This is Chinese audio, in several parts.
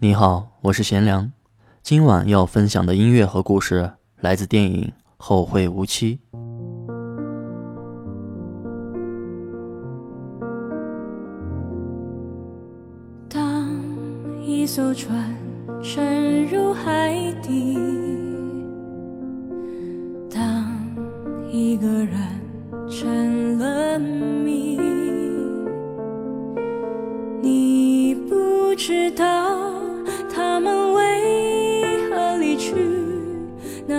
你好，我是贤良。今晚要分享的音乐和故事来自电影《后会无期》。当一艘船沉入海底，当一个人成了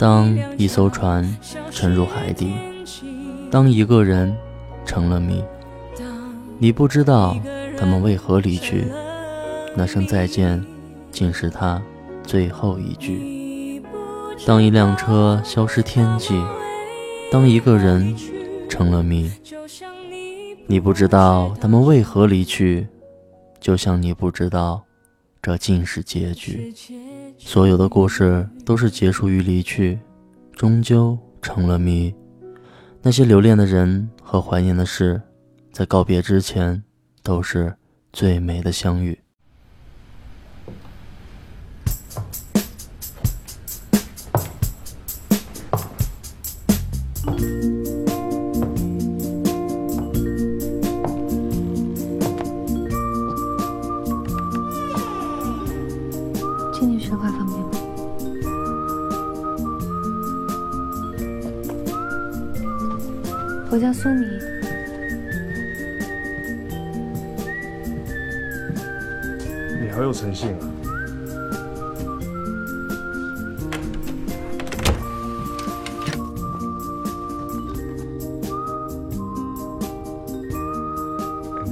当一艘船沉入海底，当一个人成了谜，你不知道他们为何离去，那声再见竟是他最后一句。当一辆车消失天际，当一个人成了谜，你不知道他们为何离去，就像你不知道这竟是结局。所有的故事都是结束于离去，终究成了谜。那些留恋的人和怀念的事，在告别之前，都是最美的相遇。苏米，你好有诚信啊！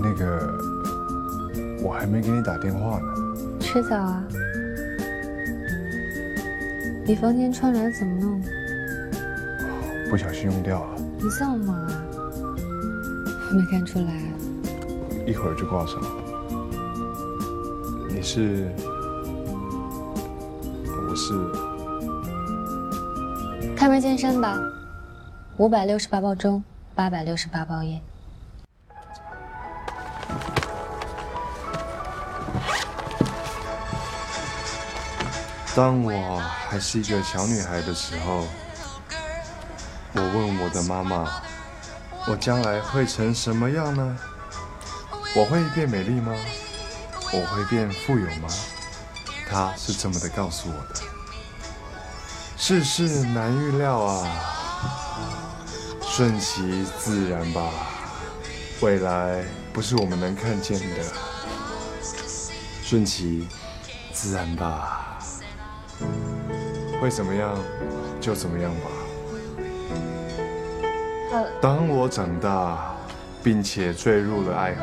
那个，我还没给你打电话呢。吃早啊？你房间窗帘怎么弄？不小心用掉了，你这么没看出来啊。一会儿就挂上。你是？我是。开门见山吧，五百六十八包中，八百六十八包烟。当我还是一个小女孩的时候，我问我的妈妈：“我将来会成什么样呢？我会变美丽吗？我会变富有吗？”他是这么的告诉我的。世事难预料啊，顺其自然吧。未来不是我们能看见的，顺其自然吧。会怎么样，就怎么样吧。当我长大，并且坠入了爱河，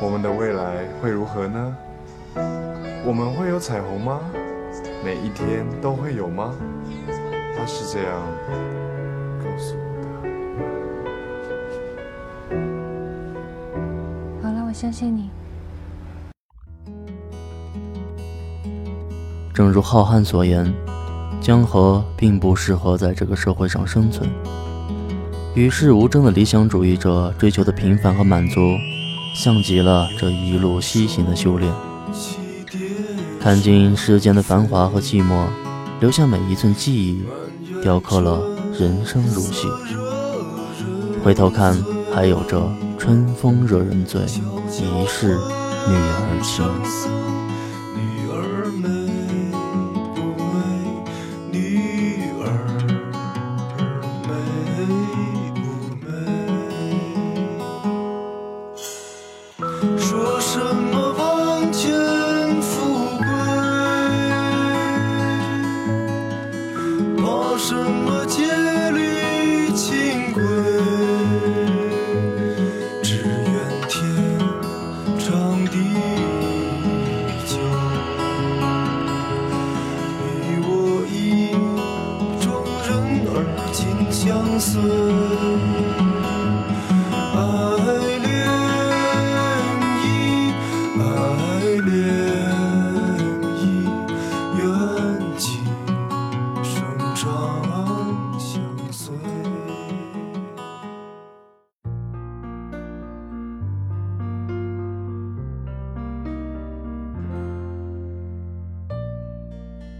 我们的未来会如何呢？我们会有彩虹吗？每一天都会有吗？他是这样告诉我的。好了，我相信你。正如浩瀚所言，江河并不适合在这个社会上生存。与世无争的理想主义者追求的平凡和满足，像极了这一路西行的修炼。看尽世间的繁华和寂寞，留下每一寸记忆，雕刻了人生如戏。回头看，还有着春风惹人醉，一世女儿情。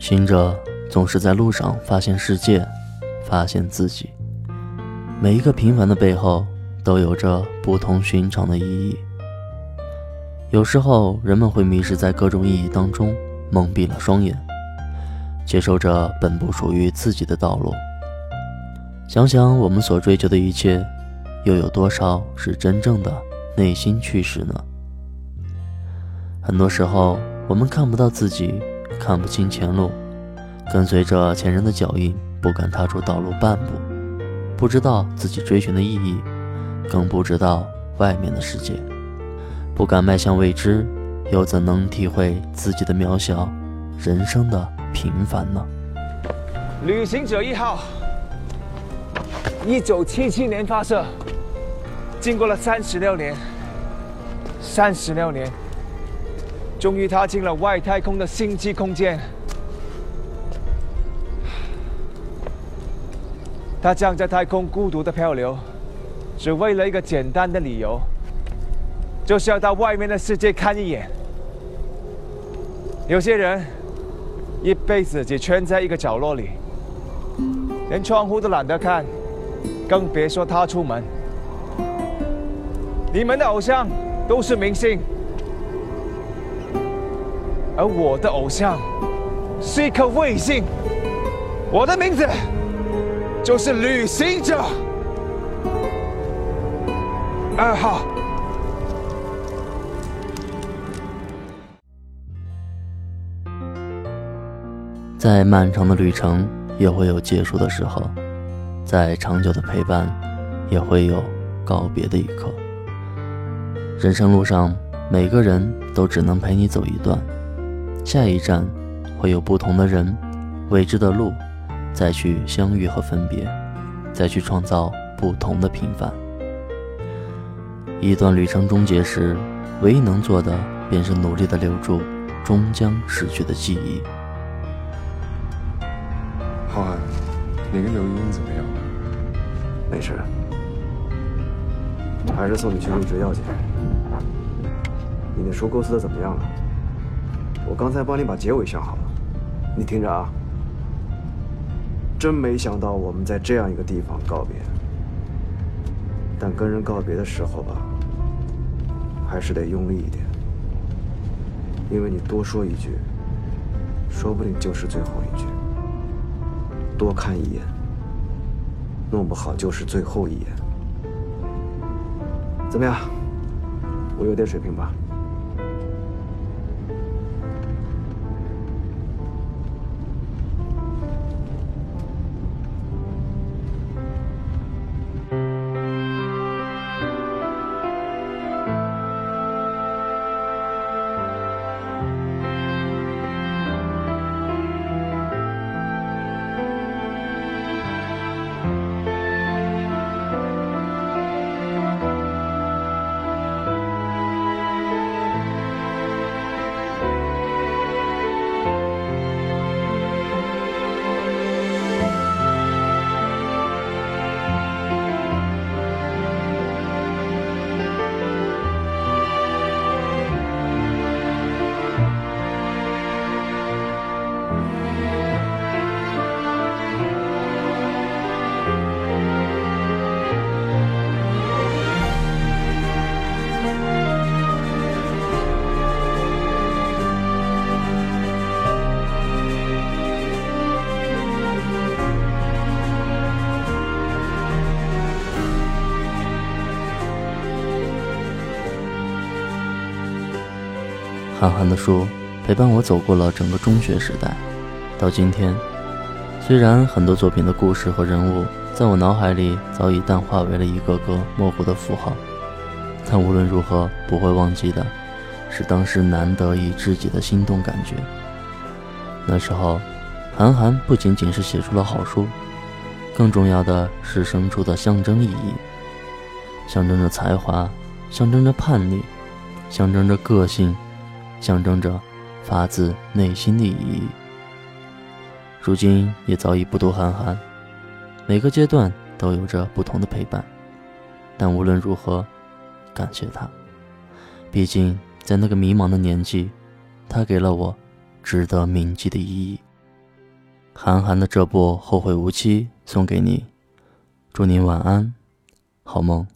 行者总是在路上发现世界，发现自己。每一个平凡的背后，都有着不同寻常的意义。有时候，人们会迷失在各种意义当中，蒙蔽了双眼，接受着本不属于自己的道路。想想我们所追求的一切，又有多少是真正的内心驱使呢？很多时候，我们看不到自己。看不清前路，跟随着前人的脚印，不敢踏出道路半步，不知道自己追寻的意义，更不知道外面的世界，不敢迈向未知，又怎能体会自己的渺小，人生的平凡呢？旅行者一号，一九七七年发射，经过了三十六年，三十六年。终于踏进了外太空的星际空间，他这样在太空孤独的漂流，只为了一个简单的理由，就是要到外面的世界看一眼。有些人一辈子只圈在一个角落里，连窗户都懒得看，更别说他出门。你们的偶像都是明星。而我的偶像是一颗卫星，我的名字就是旅行者二号。在漫长的旅程也会有结束的时候，在长久的陪伴也会有告别的一刻。人生路上，每个人都只能陪你走一段。下一站，会有不同的人，未知的路，再去相遇和分别，再去创造不同的平凡。一段旅程终结时，唯一能做的，便是努力的留住终将逝去的记忆。浩瀚，你跟刘英怎么样了？没事，还是送你去入职要紧。你那书构思的怎么样了？我刚才帮你把结尾想好了，你听着啊，真没想到我们在这样一个地方告别。但跟人告别的时候吧，还是得用力一点，因为你多说一句，说不定就是最后一句；多看一眼，弄不好就是最后一眼。怎么样？我有点水平吧？韩寒的书陪伴我走过了整个中学时代，到今天，虽然很多作品的故事和人物在我脑海里早已淡化为了一个个模糊的符号，但无论如何不会忘记的，是当时难得一知己的心动感觉。那时候，韩寒不仅仅是写出了好书，更重要的是生出的象征意义，象征着才华，象征着叛逆，象征着个性。象征着发自内心的意义。如今也早已不读韩寒，每个阶段都有着不同的陪伴，但无论如何，感谢他。毕竟在那个迷茫的年纪，他给了我值得铭记的意义。韩寒的这部《后会无期》送给你，祝您晚安，好梦。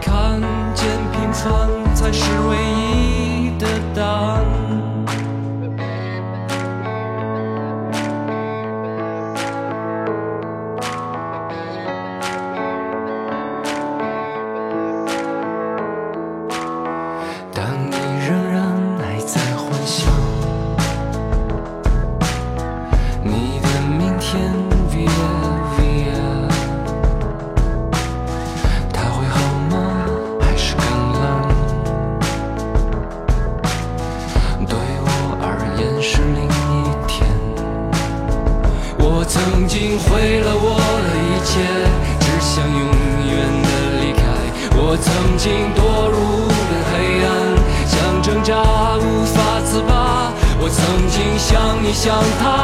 看见平凡才是唯一。想他。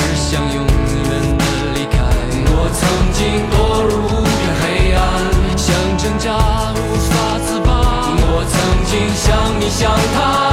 想他。